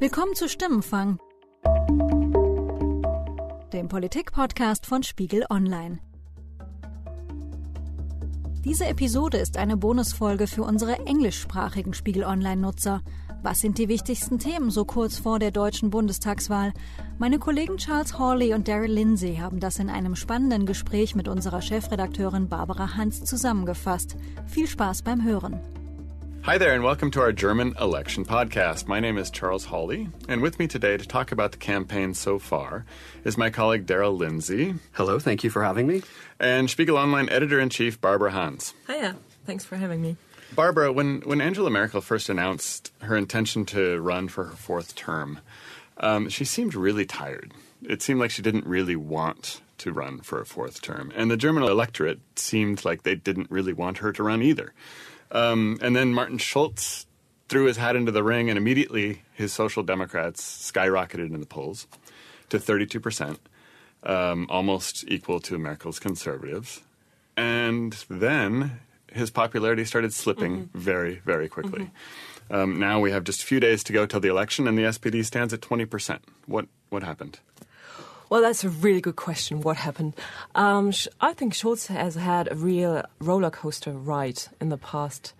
Willkommen zu Stimmenfang, dem Politik-Podcast von Spiegel Online. Diese Episode ist eine Bonusfolge für unsere englischsprachigen Spiegel Online-Nutzer. Was sind die wichtigsten Themen so kurz vor der deutschen Bundestagswahl? Meine Kollegen Charles Hawley und Daryl Lindsay haben das in einem spannenden Gespräch mit unserer Chefredakteurin Barbara Hans zusammengefasst. Viel Spaß beim Hören. Hi there, and welcome to our German election podcast. My name is Charles Hawley, and with me today to talk about the campaign so far is my colleague Daryl Lindsay. Hello, thank you for having me. And Spiegel Online editor in chief Barbara Hans. Hiya, thanks for having me. Barbara, when, when Angela Merkel first announced her intention to run for her fourth term, um, she seemed really tired. It seemed like she didn't really want to run for a fourth term. And the German electorate seemed like they didn't really want her to run either. Um, and then Martin Schulz threw his hat into the ring, and immediately his Social Democrats skyrocketed in the polls to 32%, um, almost equal to Merkel's conservatives. And then his popularity started slipping mm-hmm. very, very quickly. Mm-hmm. Um, now we have just a few days to go till the election, and the SPD stands at 20%. What, what happened? Well, that's a really good question. What happened? Um, I think Schulz has had a real roller coaster ride in the past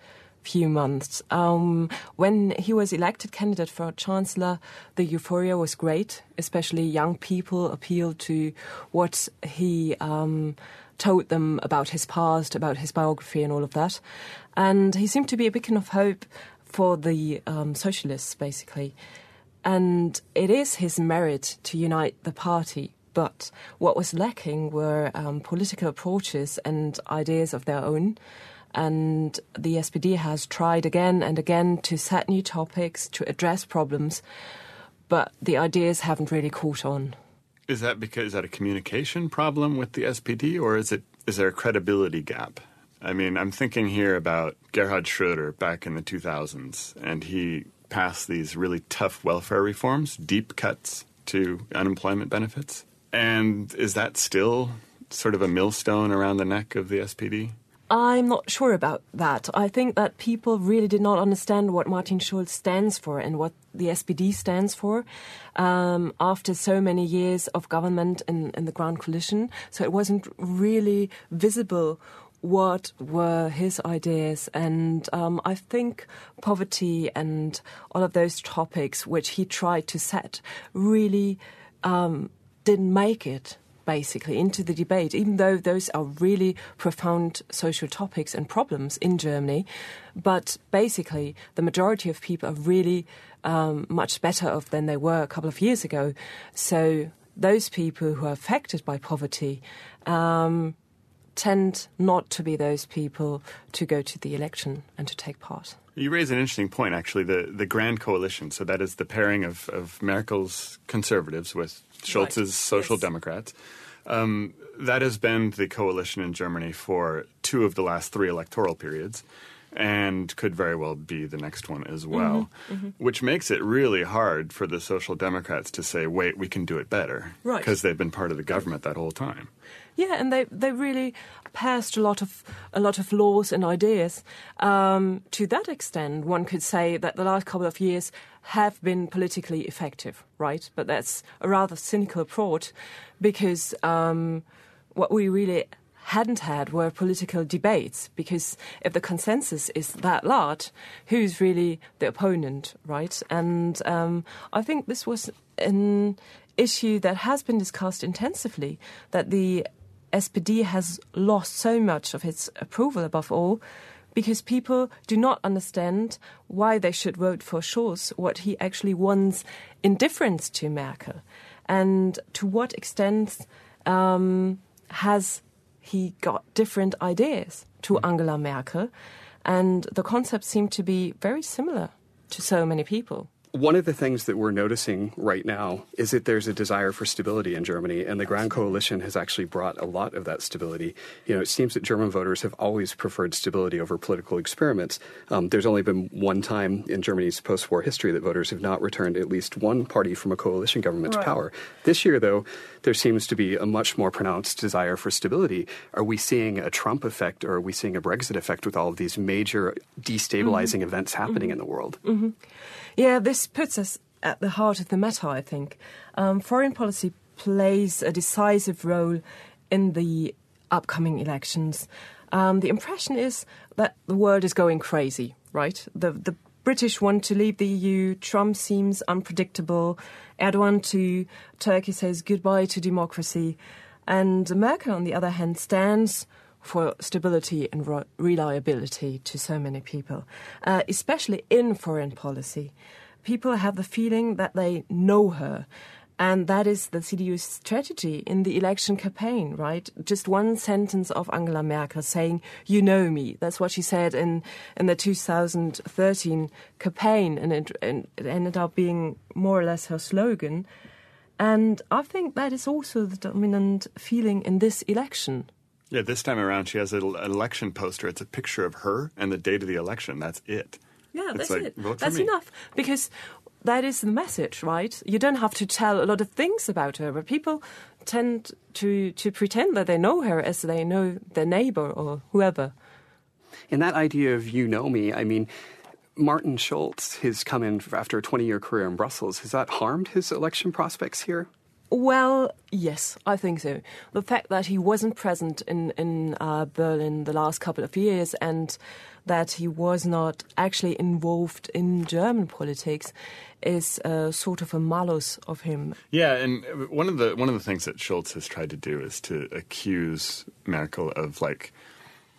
few months. Um, when he was elected candidate for chancellor, the euphoria was great. Especially young people appealed to what he um, told them about his past, about his biography, and all of that. And he seemed to be a beacon of hope for the um, socialists, basically. And it is his merit to unite the party. But what was lacking were um, political approaches and ideas of their own. And the SPD has tried again and again to set new topics, to address problems, but the ideas haven't really caught on. Is that because is that a communication problem with the SPD, or is it is there a credibility gap? I mean, I'm thinking here about Gerhard Schröder back in the 2000s, and he passed these really tough welfare reforms, deep cuts to unemployment benefits. And is that still sort of a millstone around the neck of the SPD? I'm not sure about that. I think that people really did not understand what Martin Schulz stands for and what the SPD stands for um, after so many years of government in the Grand Coalition. So it wasn't really visible what were his ideas. And um, I think poverty and all of those topics which he tried to set really um, didn't make it basically into the debate, even though those are really profound social topics and problems in Germany. But basically, the majority of people are really um, much better off than they were a couple of years ago. So those people who are affected by poverty um, tend not to be those people to go to the election and to take part. You raise an interesting point, actually. The the Grand Coalition. So that is the pairing of, of Merkel's conservatives with Schulz's right. Social yes. Democrats. Um, that has been the coalition in Germany for two of the last three electoral periods and could very well be the next one as well, mm-hmm, mm-hmm. which makes it really hard for the Social Democrats to say, wait, we can do it better. Right. Because they've been part of the government that whole time. Yeah, and they they really passed a lot of a lot of laws and ideas. Um, to that extent, one could say that the last couple of years have been politically effective, right? But that's a rather cynical approach because um, what we really hadn't had were political debates because if the consensus is that large, who's really the opponent, right? And um, I think this was an issue that has been discussed intensively that the SPD has lost so much of its approval above all because people do not understand why they should vote for Schulz, what he actually wants in difference to Merkel, and to what extent um, has he got different ideas to mm. Angela Merkel. And the concepts seem to be very similar to so many people. One of the things that we're noticing right now is that there's a desire for stability in Germany, and the Grand Coalition has actually brought a lot of that stability. You know, it seems that German voters have always preferred stability over political experiments. Um, there's only been one time in Germany's post war history that voters have not returned at least one party from a coalition government right. to power. This year, though, there seems to be a much more pronounced desire for stability. Are we seeing a Trump effect or are we seeing a Brexit effect with all of these major destabilizing mm-hmm. events happening mm-hmm. in the world? Mm-hmm. Yeah, this puts us at the heart of the matter, I think. Um, foreign policy plays a decisive role in the upcoming elections. Um, the impression is that the world is going crazy, right? The, the British want to leave the EU. Trump seems unpredictable. Erdogan to Turkey says goodbye to democracy. And Merkel, on the other hand, stands for stability and re- reliability to so many people, uh, especially in foreign policy. People have the feeling that they know her. And that is the CDU's strategy in the election campaign, right? Just one sentence of Angela Merkel saying, you know me. That's what she said in, in the 2013 campaign, and it, and it ended up being more or less her slogan. And I think that is also the dominant feeling in this election. Yeah, this time around, she has an election poster. It's a picture of her and the date of the election. That's it. Yeah, that's like, it. That's enough because that is the message, right? You don't have to tell a lot of things about her, but people tend to to pretend that they know her as they know their neighbor or whoever. And that idea of you know me, I mean, Martin Schulz, his come in after a 20 year career in Brussels, has that harmed his election prospects here? Well, yes, I think so. The fact that he wasn't present in in uh, Berlin the last couple of years and that he was not actually involved in German politics is uh, sort of a malus of him. Yeah, and one of the one of the things that Schulz has tried to do is to accuse Merkel of like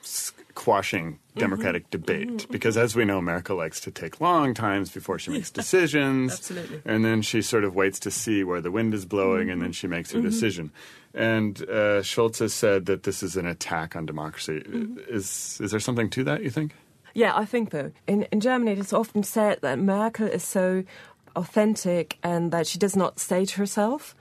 squashing mm-hmm. democratic mm-hmm. debate. Mm-hmm. Because as we know america likes to take long times before she makes decisions. Absolutely. and then she sort of waits to see where the wind is blowing and then she makes her decision. And uh, Schulz has said that this is an attack on democracy. Is is there something to that you think? Yeah, I think though. In in Germany, it is often said that Merkel is so authentic and that she does not stage herself.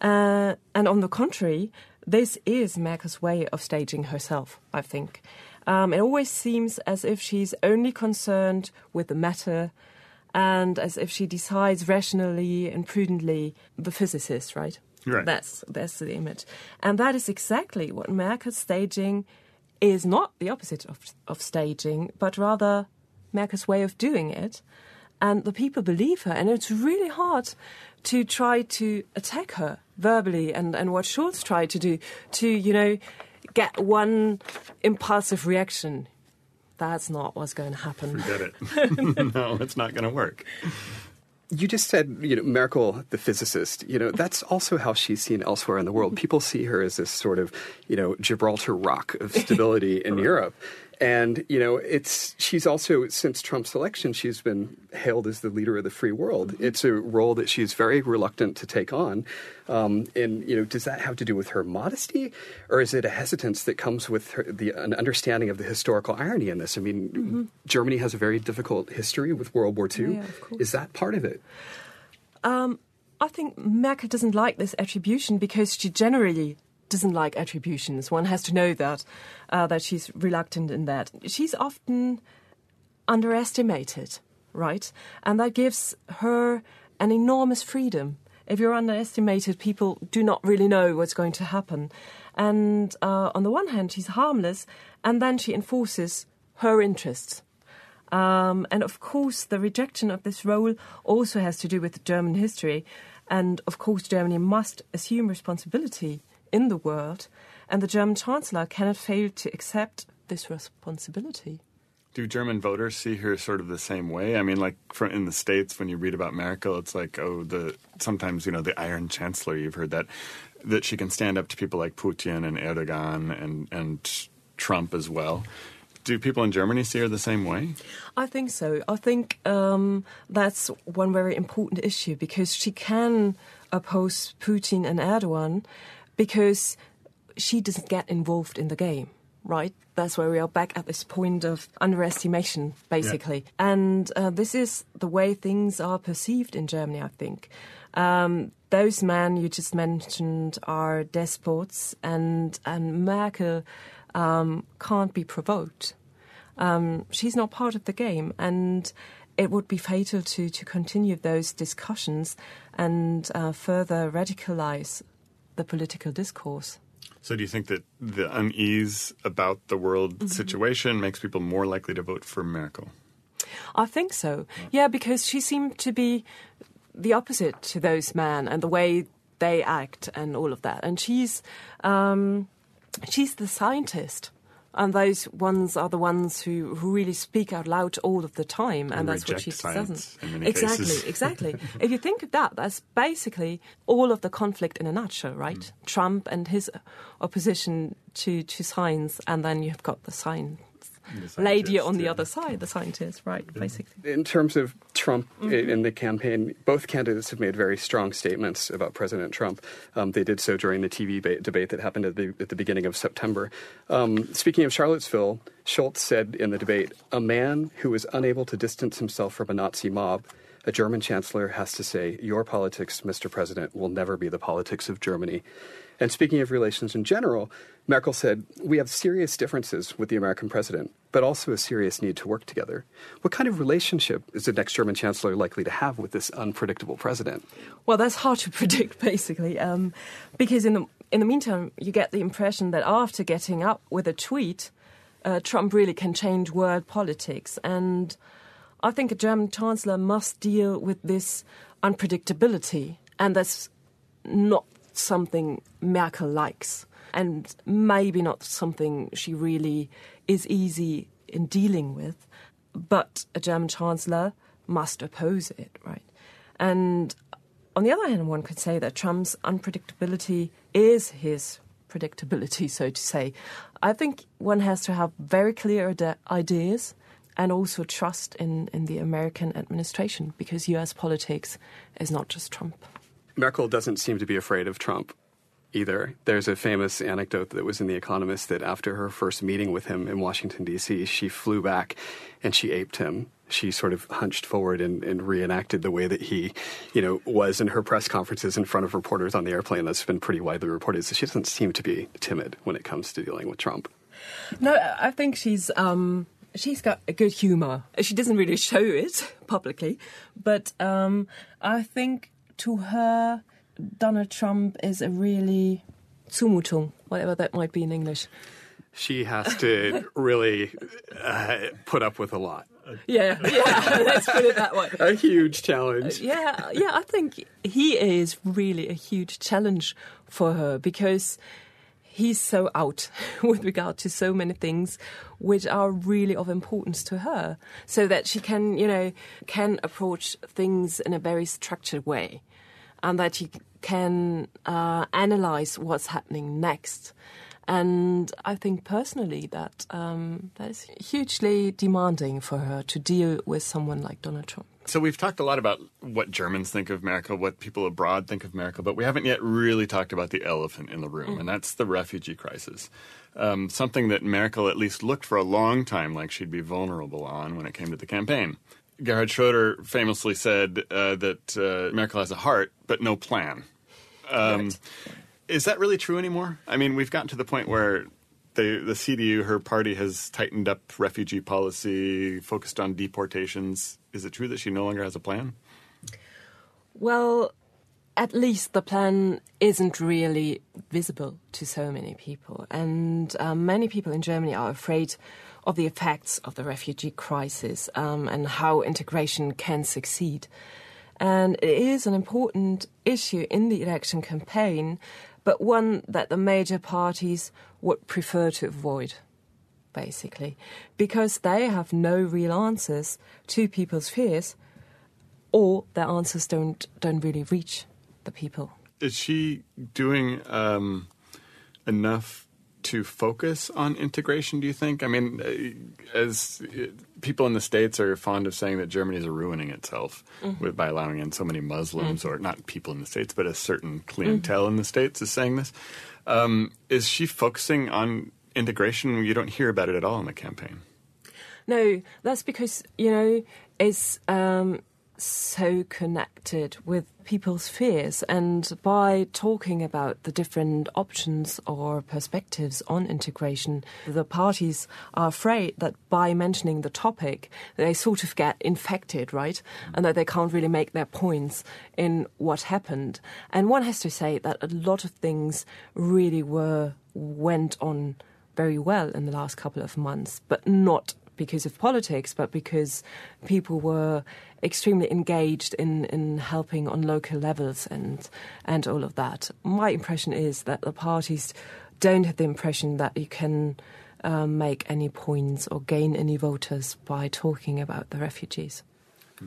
Uh, and on the contrary, this is Merkel's way of staging herself. I think um, it always seems as if she's only concerned with the matter. And as if she decides rationally and prudently, the physicist, right? Right. That's that's the image, and that is exactly what Merkel's staging is not the opposite of, of staging, but rather Merkel's way of doing it. And the people believe her, and it's really hard to try to attack her verbally, and, and what Schulz tried to do to, you know, get one impulsive reaction. That's not what's going to happen. get it no it's not going to work You just said, you know, Merkel, the physicist. You know, that's also how she's seen elsewhere in the world. People see her as this sort of, you know, Gibraltar rock of stability in Europe. And, you know, it's she's also since Trump's election, she's been hailed as the leader of the free world. It's a role that she's very reluctant to take on. Um, and, you know, does that have to do with her modesty, or is it a hesitance that comes with her, the an understanding of the historical irony in this? I mean, Germany has a very difficult history with World War II. Yeah. Is that part of it? Um, I think Merkel doesn't like this attribution because she generally doesn't like attributions. One has to know that uh, that she's reluctant in that. She's often underestimated, right? And that gives her an enormous freedom. If you're underestimated, people do not really know what's going to happen. And uh, on the one hand, she's harmless, and then she enforces her interests. Um, and of course, the rejection of this role also has to do with German history. And of course, Germany must assume responsibility in the world. And the German Chancellor cannot fail to accept this responsibility. Do German voters see her sort of the same way? I mean, like in the states, when you read about Merkel, it's like, oh, the sometimes you know the Iron Chancellor. You've heard that that she can stand up to people like Putin and Erdogan and and Trump as well. Do people in Germany see her the same way? I think so. I think um, that's one very important issue because she can oppose Putin and Erdogan because she doesn't get involved in the game, right? That's where we are back at this point of underestimation, basically. And uh, this is the way things are perceived in Germany, I think. Um, those men you just mentioned are despots, and, and Merkel um, can't be provoked. Um, she's not part of the game, and it would be fatal to, to continue those discussions and uh, further radicalize the political discourse. So, do you think that the unease about the world situation makes people more likely to vote for Merkel? I think so. Yeah, because she seemed to be the opposite to those men and the way they act and all of that. And she's um, she's the scientist. And those ones are the ones who, who really speak out loud all of the time, and, And that's what she doesn't. exactly, exactly. if you think of that, that's basically all of the conflict in a nutshell, right? Mm. Trump and his opposition to, to science, and then you've got the science lady on the yeah. other side, the scientist, right? Basically. In terms of Trump i- in the campaign, both candidates have made very strong statements about President Trump. Um, they did so during the TV ba- debate that happened at the, at the beginning of September. Um, speaking of Charlottesville, Schulz said in the debate, a man who is unable to distance himself from a Nazi mob, a German chancellor has to say, Your politics, Mr. President, will never be the politics of Germany. And speaking of relations in general, Merkel said, We have serious differences with the American president, but also a serious need to work together. What kind of relationship is the next German chancellor likely to have with this unpredictable president? Well, that's hard to predict, basically, um, because in the in the meantime, you get the impression that after getting up with a tweet, uh, Trump really can change world politics, and I think a German chancellor must deal with this unpredictability, and that's not something Merkel likes, and maybe not something she really is easy in dealing with. But a German chancellor must oppose it, right? And on the other hand, one could say that Trump's unpredictability is his predictability, so to say. I think one has to have very clear ide- ideas and also trust in, in the American administration because US politics is not just Trump. Merkel doesn't seem to be afraid of Trump either. There's a famous anecdote that was in The Economist that after her first meeting with him in Washington, D.C., she flew back and she aped him. She sort of hunched forward and, and reenacted the way that he, you know, was in her press conferences in front of reporters on the airplane. That's been pretty widely reported. So she doesn't seem to be timid when it comes to dealing with Trump. No, I think she's um, she's got a good humour. She doesn't really show it publicly, but um, I think to her, Donald Trump is a really Zumutung, whatever that might be in English. She has to really uh, put up with a lot. Yeah, yeah. let's put it that way. A huge challenge. Yeah, yeah. I think he is really a huge challenge for her because he's so out with regard to so many things which are really of importance to her so that she can you know can approach things in a very structured way and that she can uh, analyze what's happening next and I think personally that um, that is hugely demanding for her to deal with someone like Donald Trump. So we've talked a lot about what Germans think of America, what people abroad think of America, but we haven't yet really talked about the elephant in the room, and that's the refugee crisis. Um, something that Merkel at least looked for a long time like she'd be vulnerable on when it came to the campaign. Gerhard Schroeder famously said uh, that uh, Merkel has a heart but no plan. Um, Right. Is that really true anymore? I mean, we've gotten to the point where the the CDU, her party, has tightened up refugee policy, focused on deportations. Is it true that she no longer has a plan? Well, at least the plan isn't really visible to so many people. And um, many people in Germany are afraid of the effects of the refugee crisis um, and how integration can succeed. And it is an important issue in the election campaign, but one that the major parties would prefer to avoid basically, because they have no real answers to people's fears, or their answers don't don't really reach the people. Is she doing um, enough to focus on integration? Do you think? I mean, uh, as uh, people in the states are fond of saying that Germany is ruining itself with by allowing in so many Muslims, or not people in the states, but a certain clientele in the states is saying this. Um, is she focusing on integration? You don't hear about it at all in the campaign. No, that's because you know it's um, so connected with people's fears, and by talking about the different options or perspectives on integration, the parties are afraid that by mentioning the topic, they sort of get infected, right, and that they can't really make their points in what happened. And one has to say that a lot of things really were went on very well in the last couple of months, but not because of politics, but because people were extremely engaged in, in helping on local levels and and all of that. My impression is that the parties don't have the impression that you can um, make any points or gain any voters by talking about the refugees.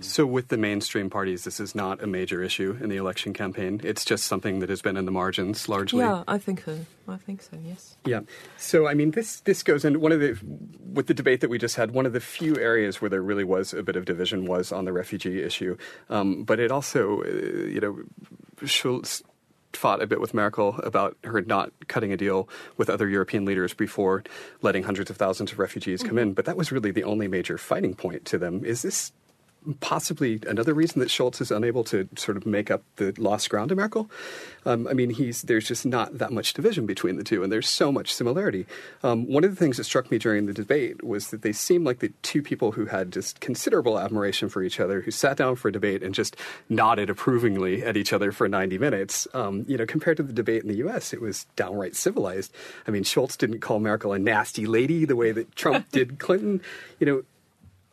So, with the mainstream parties, this is not a major issue in the election campaign. It's just something that has been in the margins largely. Yeah, I think so. I think so. Yes. Yeah. So, I mean, this this goes into one of the with the debate that we just had. One of the few areas where there really was a bit of division was on the refugee issue, um, but it also, uh, you know, Schulz fought a bit with Merkel about her not cutting a deal with other European leaders before letting hundreds of thousands of refugees come in. But that was really the only major fighting point to them. Is this possibly another reason that Schulz is unable to sort of make up the lost ground to Merkel. Um, I mean, he's there's just not that much division between the two, and there's so much similarity. Um, one of the things that struck me during the debate was that they seemed like the two people who had just considerable admiration for each other, who sat down for a debate and just nodded approvingly at each other for 90 minutes. Um, you know, compared to the debate in the U.S., it was downright civilized. I mean, Schulz didn't call Merkel a nasty lady the way that Trump did Clinton. You know,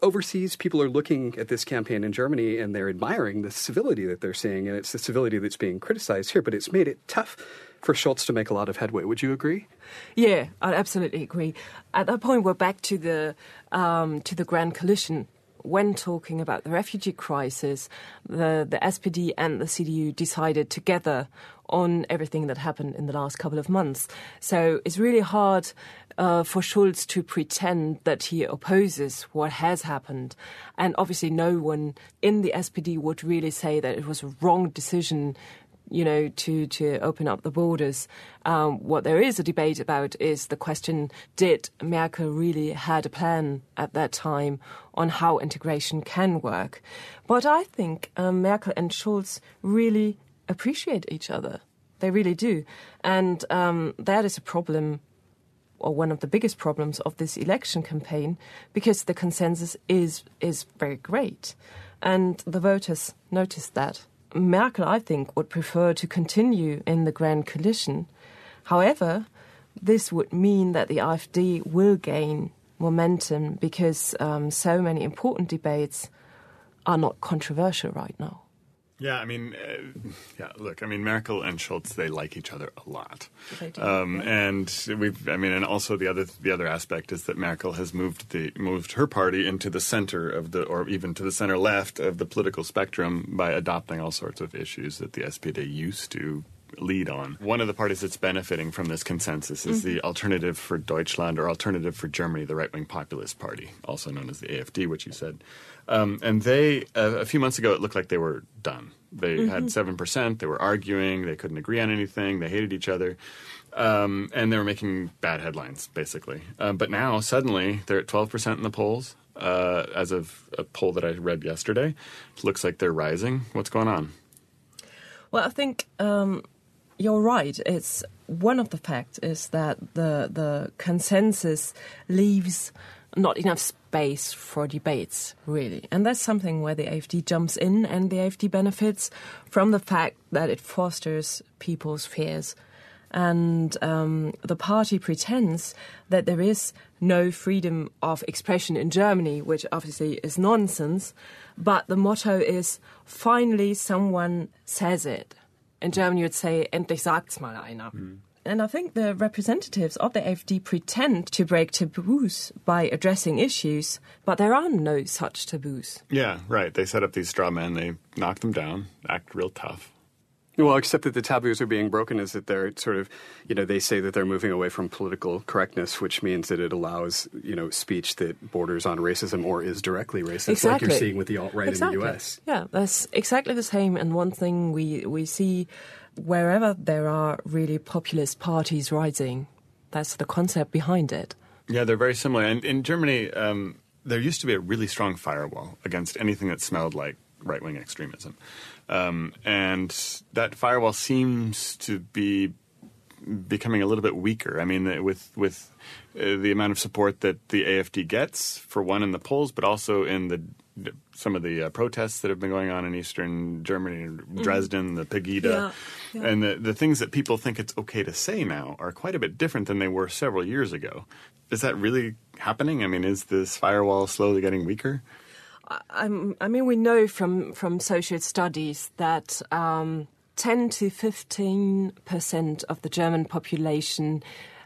overseas, people are looking at this campaign in Germany and they're admiring the civility that they're seeing, and it's the civility that's being criticized here. But it's made it tough for Schulz to make a lot of headway. Would you agree? Yeah, I absolutely agree. At that point, we're back to the um, to the Grand Coalition. When talking about the refugee crisis, the, the SPD and the CDU decided together on everything that happened in the last couple of months. So it's really hard uh, for Schulz to pretend that he opposes what has happened. And obviously, no one in the SPD would really say that it was a wrong decision. You know, to, to open up the borders. Um, what there is a debate about is the question did Merkel really had a plan at that time on how integration can work? But I think um, Merkel and Schulz really appreciate each other. They really do. And um, that is a problem or one of the biggest problems of this election campaign because the consensus is is very great, and the voters noticed that. Merkel, I think, would prefer to continue in the Grand Coalition. However, this would mean that the AfD will gain momentum because um, so many important debates are not controversial right now. Yeah, I mean, uh, yeah. Look, I mean, Merkel and Schulz they like each other a lot, um, and we've. I mean, and also the other the other aspect is that Merkel has moved the moved her party into the center of the, or even to the center left of the political spectrum by adopting all sorts of issues that the SPD used to lead on. One of the parties that's benefiting from this consensus is mm-hmm. the Alternative for Deutschland or Alternative for Germany, the right wing populist party, also known as the AFD, which you said. Um, and they, uh, a few months ago, it looked like they were done. They mm-hmm. had 7%. They were arguing. They couldn't agree on anything. They hated each other. Um, and they were making bad headlines, basically. Um, but now, suddenly, they're at 12% in the polls. Uh, as of a poll that I read yesterday, it looks like they're rising. What's going on? Well, I think um, you're right. It's one of the facts is that the the consensus leaves not enough space for debates, really. And that's something where the AFD jumps in, and the AFD benefits from the fact that it fosters people's fears. And um, the party pretends that there is no freedom of expression in Germany, which obviously is nonsense. But the motto is finally someone says it. In German, you would say, endlich sagt's mal einer. Mm. And I think the representatives of the AfD pretend to break taboos by addressing issues, but there are no such taboos. Yeah, right. They set up these straw men, they knock them down, act real tough. Well, except that the taboos are being broken is that they're sort of, you know, they say that they're moving away from political correctness, which means that it allows, you know, speech that borders on racism or is directly racist, exactly. like you're seeing with the alt right exactly. in the U.S. Yeah, that's exactly the same. And one thing we we see wherever there are really populist parties rising, that's the concept behind it. Yeah, they're very similar. And in Germany, um, there used to be a really strong firewall against anything that smelled like right wing extremism. Um, and that firewall seems to be becoming a little bit weaker. I mean, with with uh, the amount of support that the AFD gets, for one in the polls, but also in the some of the uh, protests that have been going on in eastern Germany, Mm. Dresden, the Pegida, Yeah, yeah. and the, the things that people think it's okay to say now are quite a bit different than they were several years ago. Is that really happening? I mean, is this firewall slowly getting weaker? I mean, we know from, from social studies that um, 10 to 15 percent of the German population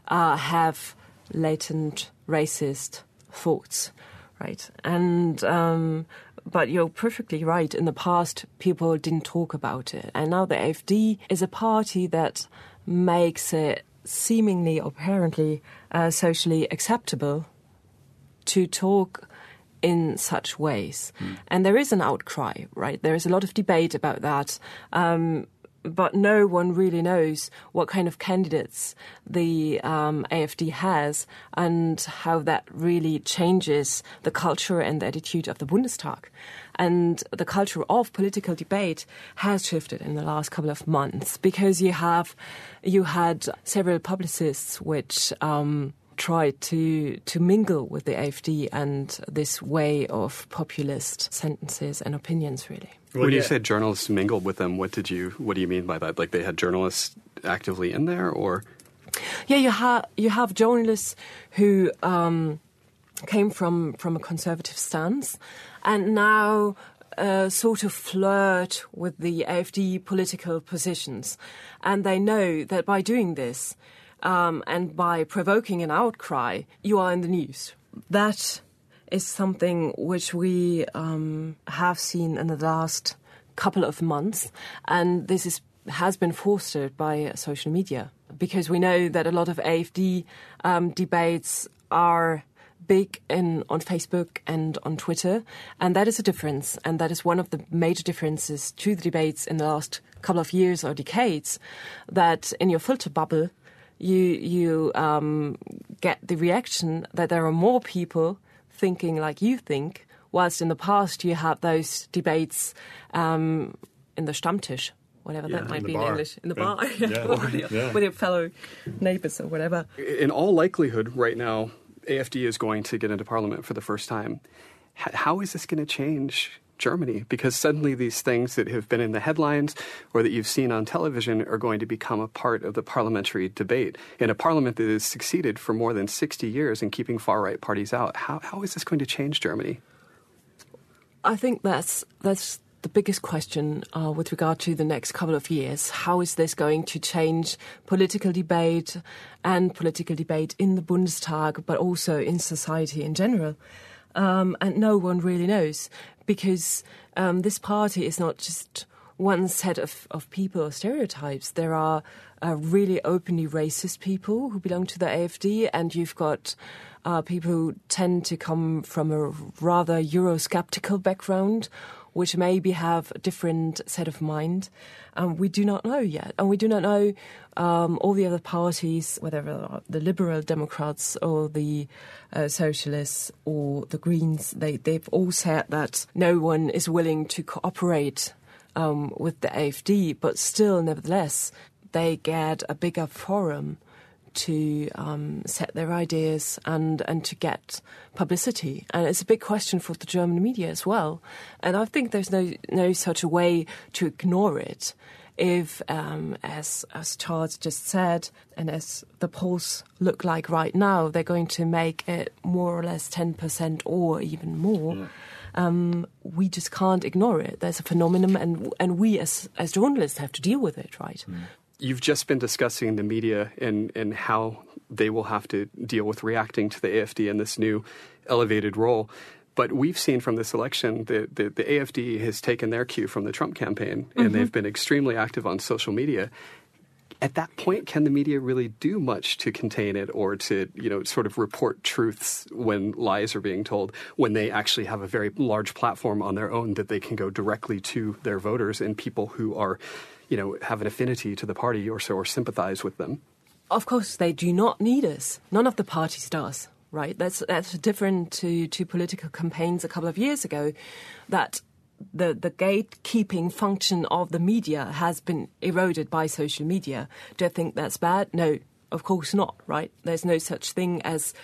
uh, have latent racist thoughts, right? And um, but you're perfectly right. In the past, people didn't talk about it, and now the AfD is a party that makes it seemingly, apparently, uh, socially acceptable to talk in such ways. And there is an outcry, right? There is a lot of debate about that. Um, but no one really knows what kind of candidates the um, AFD has and how that really changes the culture and the attitude of the Bundestag. And the culture of political debate has shifted in the last couple of months because you have you had several publicists which um, tried to to mingle with the AfD and this way of populist sentences and opinions, really. when yeah. you said journalists mingled with them, what did you what do you mean by that? Like they had journalists actively in there, or Yeah, you have you have journalists who um, came from from a conservative stance, and now. Uh, sort of flirt with the AfD political positions, and they know that by doing this um, and by provoking an outcry, you are in the news. That is something which we um, have seen in the last couple of months, and this is has been fostered by social media because we know that a lot of AFD um, debates are big in on Facebook and on Twitter, and that is a difference, and that is one of the major differences to the debates in the last couple of years or decades. That in your filter bubble, you you um, get the reaction that there are more people thinking like you think, whilst in the past you had those debates um, in the Stammtisch, whatever that might be bar. in English, in the Yeah. bar, Yeah. with, your, Yeah. with your fellow neighbours or whatever. in all likelihood, right now, AFD is going to get into parliament for the first time. How is this going to change Germany? Because suddenly these things that have been in the headlines or that you've seen on television are going to become a part of the parliamentary debate in a parliament that has succeeded for more than 60 years in keeping far right parties out. How, how is this going to change Germany? I think that's that's the biggest question uh, with regard to the next couple of years. How is this going to change political debate and political debate in the Bundestag, but also in society in general? Um, and no one really knows because um, this party is not just one set of, of people or stereotypes. There are uh, really openly racist people who belong to the AFD, and you've got uh, people who tend to come from a rather Eurosceptical background, which maybe have a different set of mind. Um, we do not know yet, and we do not know um, all the other parties, whether the Liberal Democrats or the uh, Socialists or the Greens. They they've all said that no one is willing to cooperate um, with the AfD, but still, nevertheless, they get a bigger forum to um, set their ideas and, and to get publicity. And it's a big question for the German media as well. And I think there's no, no such a way to ignore it. If, um, as, as Charles just said, and as the polls look like right now, they're going to make it more or less 10% or even more um, we just can't ignore it. There's a phenomenon, and and we as as journalists have to deal with it, right? You've just been discussing the media and, and how they will have to deal with reacting to the AFD in this new elevated role. But we've seen from this election that the, the AFD has taken their cue from the Trump campaign and mm-hmm. they've been extremely active on social media. At that point, can the media really do much to contain it or to, you know, sort of report truths when lies are being told when they actually have a very large platform on their own that they can go directly to their voters and people who are, you know, have an affinity to the party or so or sympathize with them? Of course, they do not need us. None of the parties does, right? That's that's different to to political campaigns a couple of years ago, that the the gatekeeping function of the media has been eroded by social media. Do I think that's bad? No, of course not. Right? There's no such thing as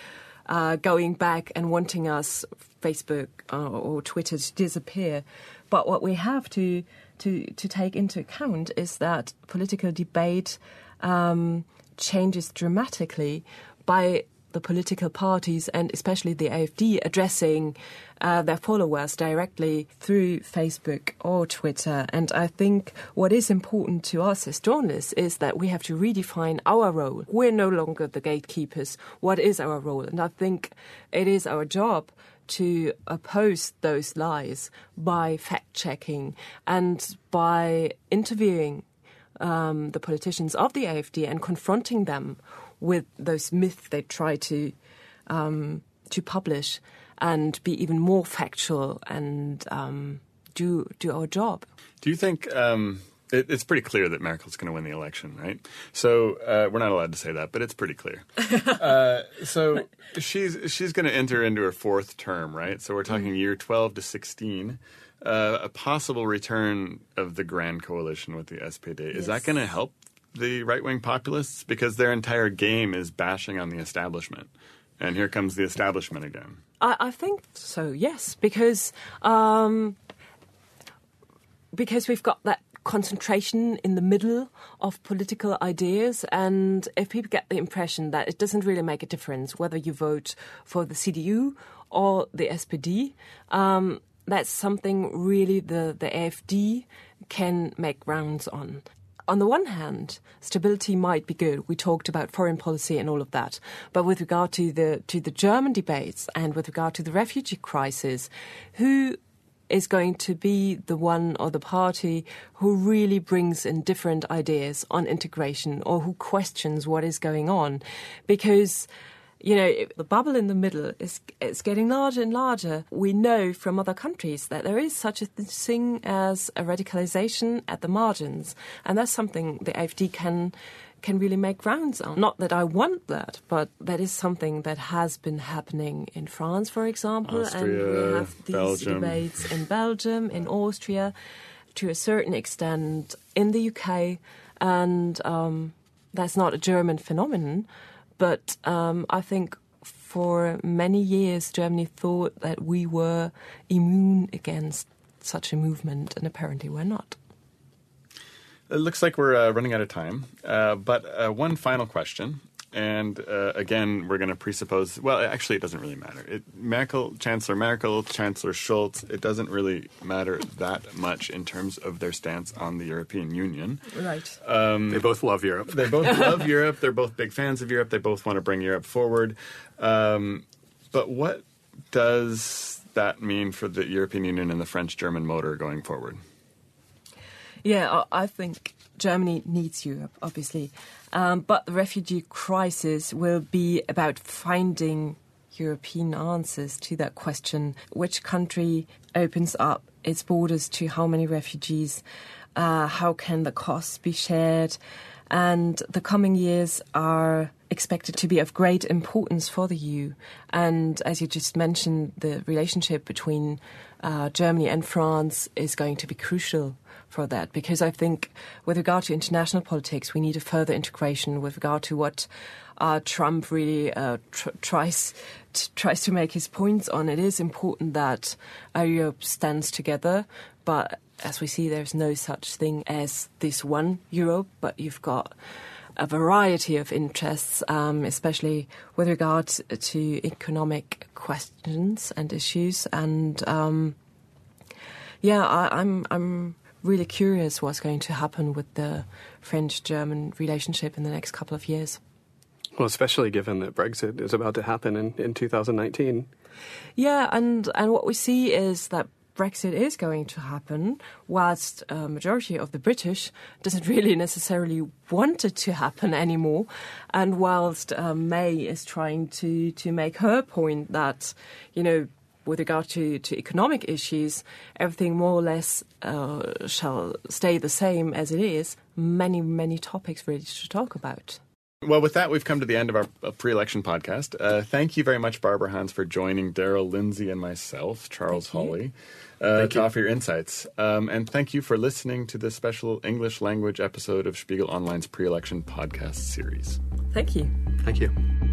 uh, going back and wanting us, Facebook uh, or Twitter, to disappear. But what we have to to to take into account is that political debate um, changes dramatically by the political parties and especially the AFD addressing uh, their followers directly through Facebook or Twitter. And I think what is important to us as journalists is that we have to redefine our role. We're no longer the gatekeepers. What is our role? And I think it is our job to oppose those lies by fact checking and by interviewing um, the politicians of the AFD and confronting them with those myths they try to um, to publish and be even more factual and um, do do our job. Do you think um, it, it's pretty clear that Merkel's going to win the election, right? So uh, we're not allowed to say that, but it's pretty clear. uh, so she's she's going to enter into her fourth term, right? So we're talking mm-hmm. year twelve to sixteen. Uh, a possible return of the Grand Coalition with the SPD. Is that going to help the right wing populists because their entire game is bashing on the establishment. And here comes the establishment again. I, I think so, yes, because um, because we've got that concentration in the middle of political ideas. And if people get the impression that it doesn't really make a difference whether you vote for the CDU or the SPD, um, that's something really the, the AFD can make rounds on on the one hand, stability might be good. We talked about foreign policy and all of that. But with regard to the to the German debates and with regard to the refugee crisis, who is going to be the one or the party who really brings in different ideas on integration or who questions what is going on? Because you know, the bubble in the middle is it's getting larger and larger. We know from other countries that there is such a thing as a radicalization at the margins, and that's something the AFD can can really make rounds on. Not that I want that, but that is something that has been happening in France, for example, Austria, and we have these Belgium. debates in Belgium, in Austria, to a certain extent in the UK, and um, that's not a German phenomenon. But um, I think for many years, Germany thought that we were immune against such a movement, and apparently we're not. It looks like we're uh, running out of time. Uh, but uh, one final question. And uh, again, we're going to presuppose. Well, actually, it doesn't really matter. It, Merkel, Chancellor Merkel, Chancellor Schulz. It doesn't really matter that much in terms of their stance on the European Union. Right. Um, they both love Europe. They both love Europe. They're both big fans of Europe. They both want to bring Europe forward. Um, but what does that mean for the European Union and the French-German motor going forward? Yeah, I think Germany needs Europe, obviously. Um, but the refugee crisis will be about finding European answers to that question. Which country opens up its borders to how many refugees? Uh, how can the costs be shared? And the coming years are expected to be of great importance for the EU. And as you just mentioned, the relationship between uh, Germany and France is going to be crucial for that because I think with regard to international politics, we need a further integration with regard to what uh, Trump really uh, tr- tries t- tries to make his points on. It is important that Europe stands together, but as we see, there's no such thing as this one Europe, but you've got a variety of interests, um, especially with regard to economic questions and issues. And um, yeah, I, I'm I'm really curious what's going to happen with the French German relationship in the next couple of years. Well, especially given that Brexit is about to happen in, in 2019. Yeah, and, and what we see is that Brexit is going to happen, whilst a majority of the British doesn't really necessarily want it to happen anymore, and whilst uh, May is trying to to make her point that you know with regard to, to economic issues, everything more or less uh, shall stay the same as it is. Many, many topics really to talk about. Well, with that, we've come to the end of our pre election podcast. Uh, thank you very much, Barbara Hans, for joining Daryl Lindsay and myself, Charles Hawley, uh, to offer your insights. Um, and thank you for listening to this special English language episode of Spiegel Online's pre election podcast series. Thank you. Thank you.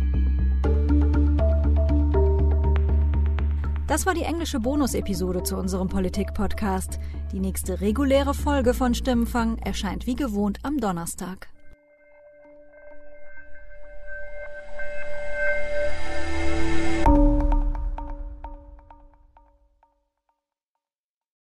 Das war die englische Bonus-Episode zu unserem Politik-Podcast. Die nächste reguläre Folge von Stimmenfang erscheint wie gewohnt am Donnerstag.